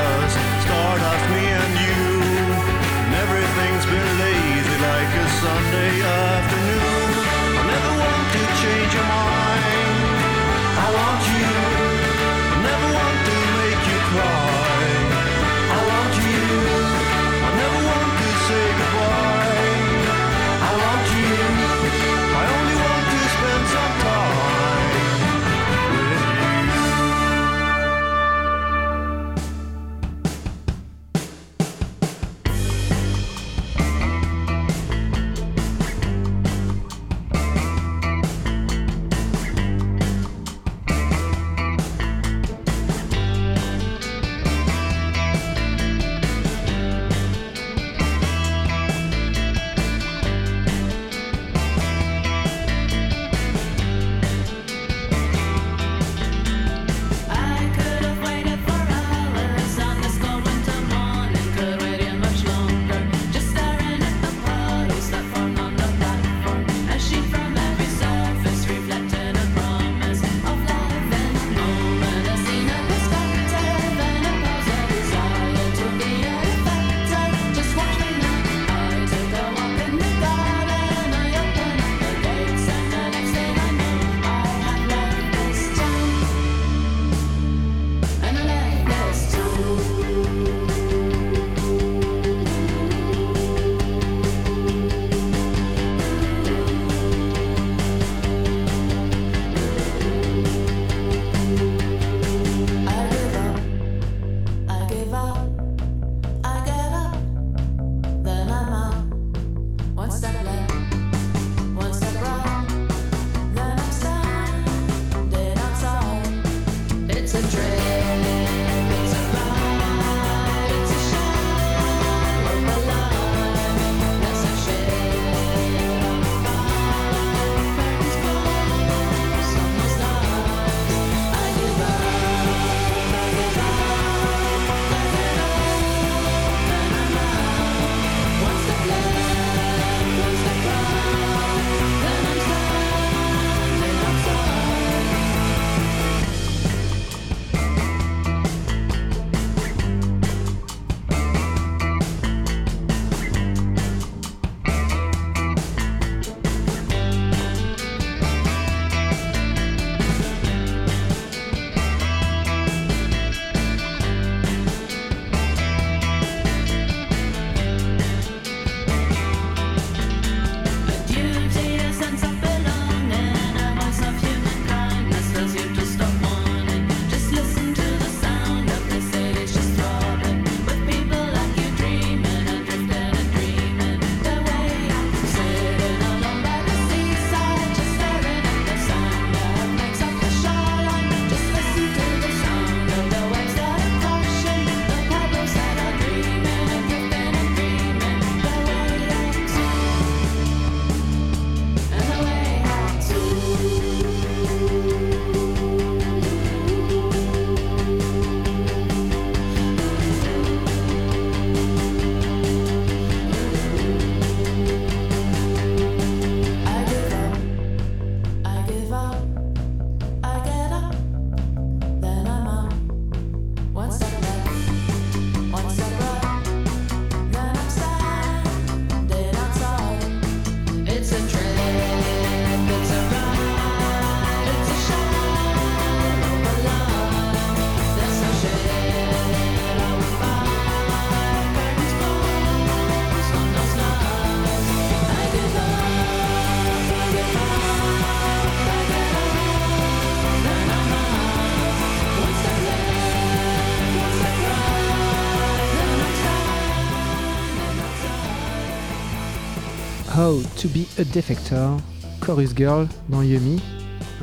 Speaker 8: To
Speaker 1: Be a Defector, Chorus Girl dans Yumi,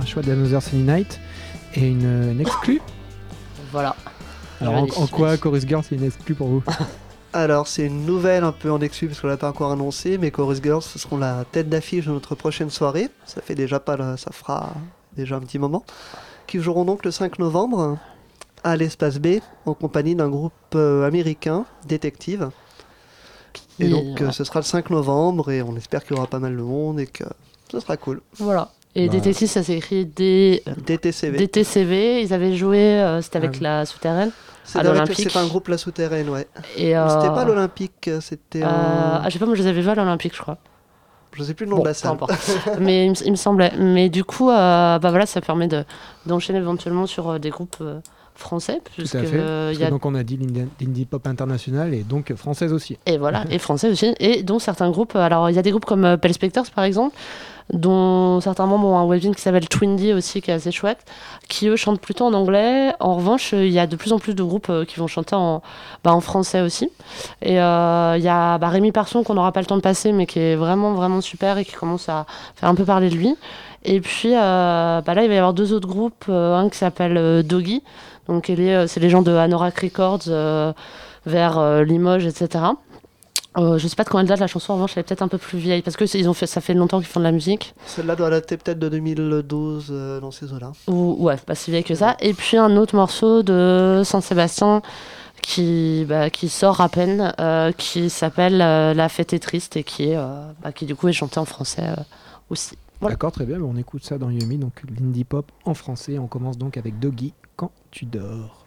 Speaker 1: un choix de Sunny Night et une, une exclue.
Speaker 2: Voilà.
Speaker 1: Alors en, quoi Chorus Girl c'est une exclue pour vous?
Speaker 3: Alors c'est une nouvelle un peu en exclue parce qu'on l'a pas encore annoncé, mais Chorus Girl ce seront la tête d'affiche de notre prochaine soirée. Ça fait déjà pas, ça fera déjà un petit moment. Qui joueront donc le 5 novembre à l'espace B en compagnie d'un groupe euh, américain, Détective. Et
Speaker 2: Et
Speaker 3: donc, euh,
Speaker 2: voilà.
Speaker 3: ce sera le 5 novembre et on espère qu'il y aura pas mal de monde et que ce sera cool.
Speaker 2: Voilà. Et
Speaker 1: Bah.
Speaker 2: DT6, ça s'écrit D...
Speaker 3: DTCV.
Speaker 2: DTCV. Ils avaient joué, euh, c'était avec
Speaker 1: Ah
Speaker 2: la souterraine.
Speaker 3: C'est un groupe La Souterraine, ouais.
Speaker 2: Et, euh,
Speaker 3: C'était pas l'Olympique, c'était.
Speaker 2: euh, ah, je sais pas, moi je les avais vus à l'Olympique, je crois.
Speaker 3: Je sais plus le nom
Speaker 2: Bon,
Speaker 3: de la salle.
Speaker 2: Mais il me, semblait. Mais du coup, euh, bah voilà, ça permet de- d'enchaîner éventuellement sur euh, des groupes français.
Speaker 1: Tout
Speaker 2: puisque,
Speaker 1: à fait.
Speaker 2: euh, y a
Speaker 1: donc on a dit l'indie pop international et donc française aussi.
Speaker 2: Et voilà, et français aussi, et dont certains groupes. Alors, il y a des groupes comme euh, Pell Spectors, par exemple, dont certains membres ont un webzine qui s'appelle Twindy aussi, qui est assez chouette, qui eux chantent plutôt en anglais. En revanche, il y a de plus en plus de groupes euh, qui vont chanter en, bah, en français aussi. Et euh, il y a bah, Rémi Parson, qu'on n'aura pas le temps de passer, mais qui est vraiment, vraiment super et qui commence à faire un peu parler de lui. Et puis euh, bah là, il va y avoir deux autres groupes, euh, un qui s'appelle euh, Doggy, donc c'est les gens de Anorak Records vers Limoges, etc. Euh, je sais pas de quand elle date la chanson, en revanche elle est peut-être un peu plus vieille parce que ils ont fait, ça fait longtemps qu'ils font de la musique.
Speaker 3: Celle-là doit dater peut-être de 2012 euh, dans ces eaux-là.
Speaker 2: Ou ouais, pas si vieille que ça. Et puis un autre morceau de Saint-Sébastien qui, bah, qui sort à peine, euh, qui s'appelle La fête est triste et qui est, bah, qui du coup est chanté en français aussi.
Speaker 1: D'accord, très bien. on écoute ça dans Yumi, donc l'indie pop en français. On commence donc avec Doggy quand tu dors.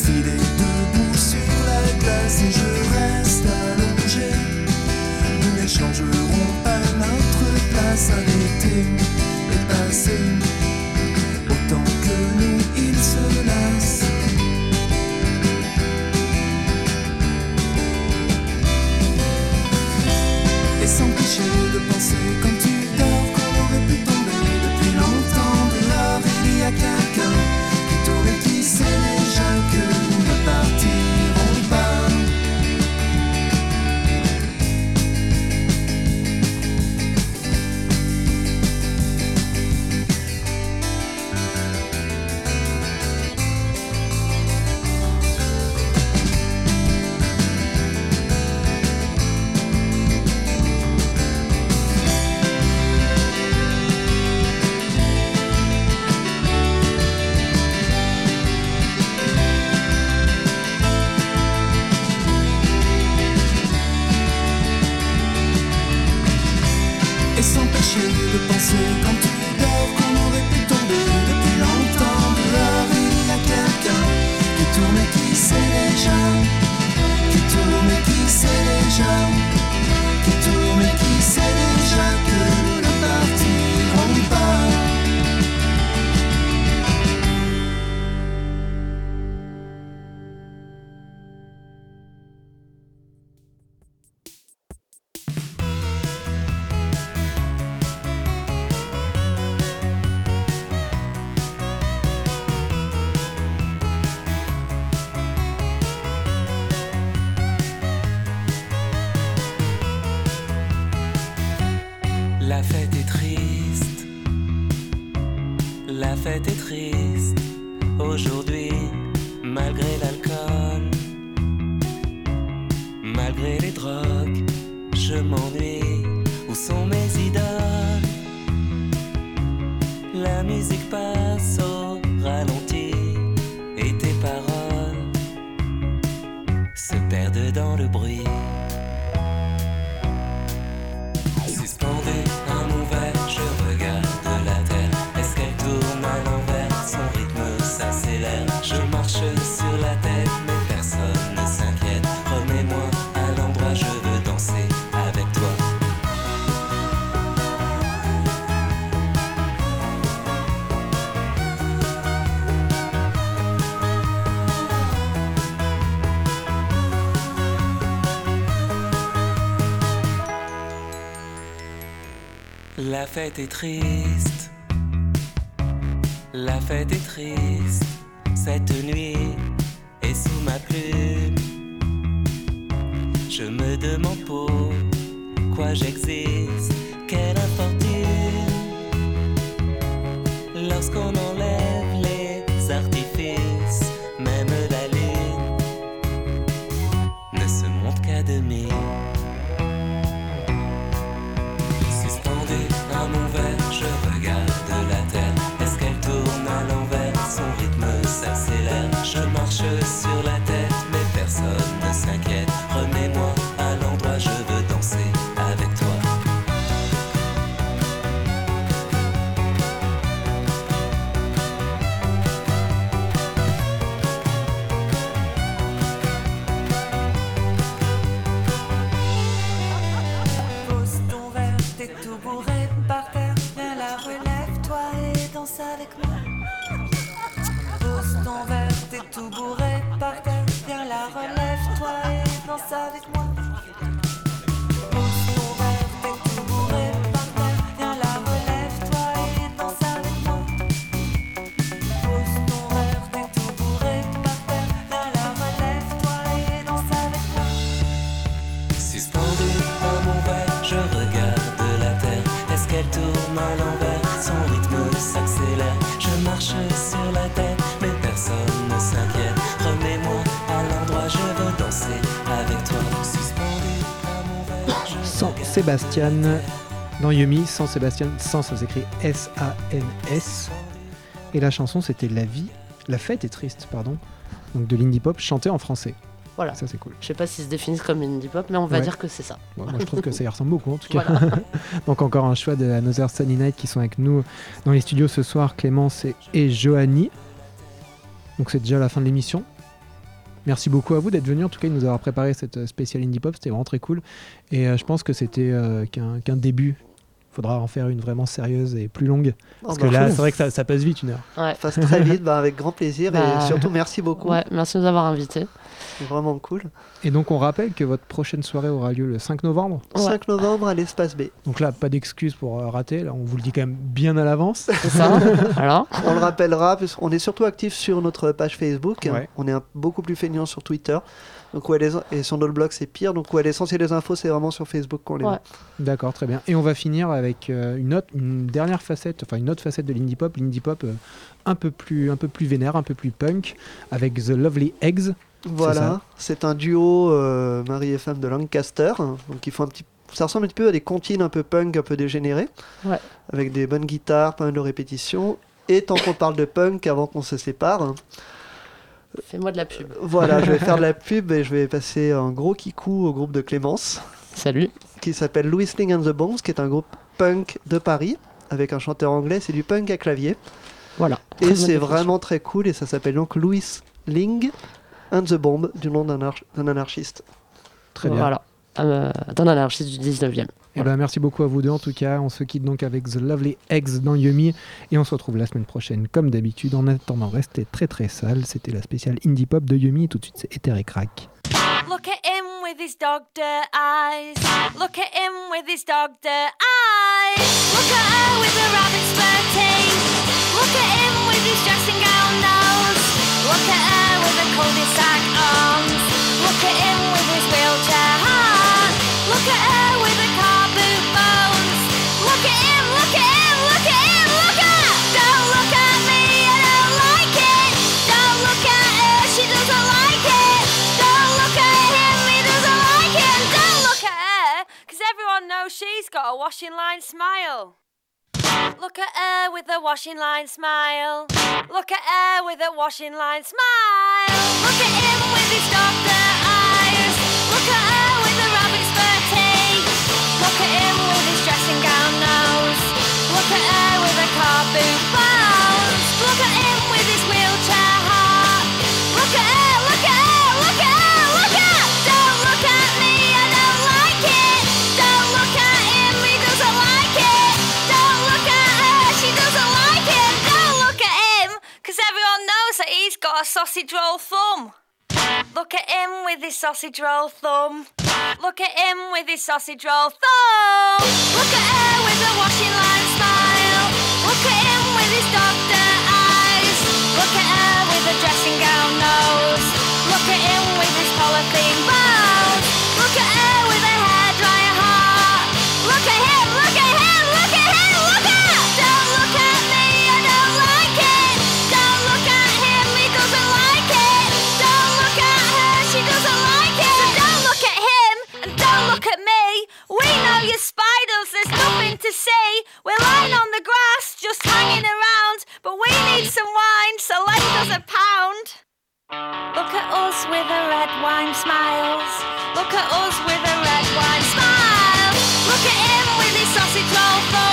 Speaker 9: Ont filé La
Speaker 4: fête est triste, la fête est triste aujourd'hui, malgré l'alcool, malgré les drogues, je m'ennuie. Où sont mes idoles? La musique passe au ralenti et tes paroles se perdent dans le bruit. La fête est triste. La fête est triste. Cette nuit est sous ma plume. Je me demande pourquoi j'existe. Quelle infortune. Lorsqu'on enlève
Speaker 1: Sébastien dans Yumi, sans Sébastien, sans ça s'écrit S-A-N-S. Et la chanson c'était La vie, la fête est triste, pardon. Donc de l'indie pop chanté en français.
Speaker 2: Voilà.
Speaker 1: Ça c'est cool.
Speaker 2: Je sais pas s'ils se définissent comme indie pop, mais on va
Speaker 1: Ouais.
Speaker 2: dire que c'est ça.
Speaker 1: Ouais, moi je trouve que ça y ressemble beaucoup en tout cas.
Speaker 2: Voilà.
Speaker 1: Donc encore un choix de Another Sunny Night qui sont avec nous dans les studios ce soir, Clémence et, et Johanny. Donc c'est déjà la fin de l'émission. Merci beaucoup à vous d'être venus, en tout cas, de nous avoir préparé cette euh, spéciale Indie Pop, c'était vraiment très cool. Et euh, je pense que c'était euh, qu'un début. Il faudra en faire une vraiment sérieuse et plus longue. Parce
Speaker 3: Oh
Speaker 1: que
Speaker 3: bah,
Speaker 1: là,
Speaker 3: fou.
Speaker 1: c'est vrai que ça, ça passe vite une heure.
Speaker 2: Ouais.
Speaker 3: Fasse très vite, bah, avec grand plaisir.
Speaker 2: Bah,
Speaker 3: et surtout, merci beaucoup.
Speaker 2: Ouais, merci de nous avoir invités.
Speaker 3: C'est vraiment cool.
Speaker 1: Et donc on rappelle que votre prochaine soirée aura lieu le 5 novembre.
Speaker 3: 5 novembre à l'espace B.
Speaker 1: Donc là, pas d'excuse pour euh, rater. Là, on vous le dit quand même bien à l'avance.
Speaker 2: C'est ça Alors
Speaker 3: On le rappellera, parce qu'on est surtout actif sur notre page Facebook.
Speaker 1: Ouais.
Speaker 3: On est un- beaucoup plus feignant sur Twitter. Donc, où elle est- et sur notre blog, c'est pire. Donc, où est l'essentiel des infos, c'est vraiment sur Facebook qu'on les
Speaker 2: Ouais.
Speaker 1: D'accord, très bien. Et on va finir avec euh, une autre, une dernière facette, enfin une autre facette de l'indie pop, l'indie pop euh, un peu plus, un peu plus vénère, un peu plus punk, avec The Lovely Eggs.
Speaker 3: Voilà, c'est un duo euh, mari et femme de Lancaster. Donc, ils font un petit ça ressemble un petit peu à des comptines un peu punk, un peu dégénérées,
Speaker 2: Ouais.
Speaker 3: avec des bonnes guitares, pas mal de répétitions. Et tant qu'on parle de punk, avant qu'on se sépare,
Speaker 2: Fais-moi de la pub.
Speaker 3: voilà, je vais faire de la pub et je vais passer un gros kikou au groupe de Clémence.
Speaker 2: Salut.
Speaker 3: Qui s'appelle Louis Ling and the Bombs, qui est un groupe punk de Paris, avec un chanteur anglais, c'est du punk à clavier.
Speaker 2: Voilà.
Speaker 3: Et c'est vraiment très cool, et ça s'appelle donc Louis Ling and the Bomb, du nom d'un anarchiste.
Speaker 1: Très bien.
Speaker 2: Voilà. Euh, dans l'anarchie du 19e.
Speaker 1: Eh ben, merci beaucoup à vous deux en tout cas. On se quitte donc avec The Lovely Eggs dans Yumi et on se retrouve la semaine prochaine comme d'habitude. En attendant, restez très très sale. C'était la spéciale indie pop de Yumi. Tout de suite, c'est Ether et Crack.
Speaker 10: Look at him with his dog dirt eyes. Look at him with his dog dirt eyes. Look at her with her rabbit's fur teeth. Look at him with his dressing gown nose. Look at her with her cul-de-sac arms. Look at him with his wheelchair heart. She's got a washing line smile. Look at her with a washing line smile. Look at her with a washing line smile. Look at him with his doctor eyes. Look at her Look at him with his dressing gown nose. Look at her with her car boot bones. Look at him with his sausage roll thumb. Look at her with her washing line smile. Look at him with his dog. We know you're spiders, there's nothing to say. We're lying on the grass, just hanging around. But we need some wine, so lend us a pound. Look at us with a red wine smiles. Look at us with a red wine smile. Look at him with his sausage roll.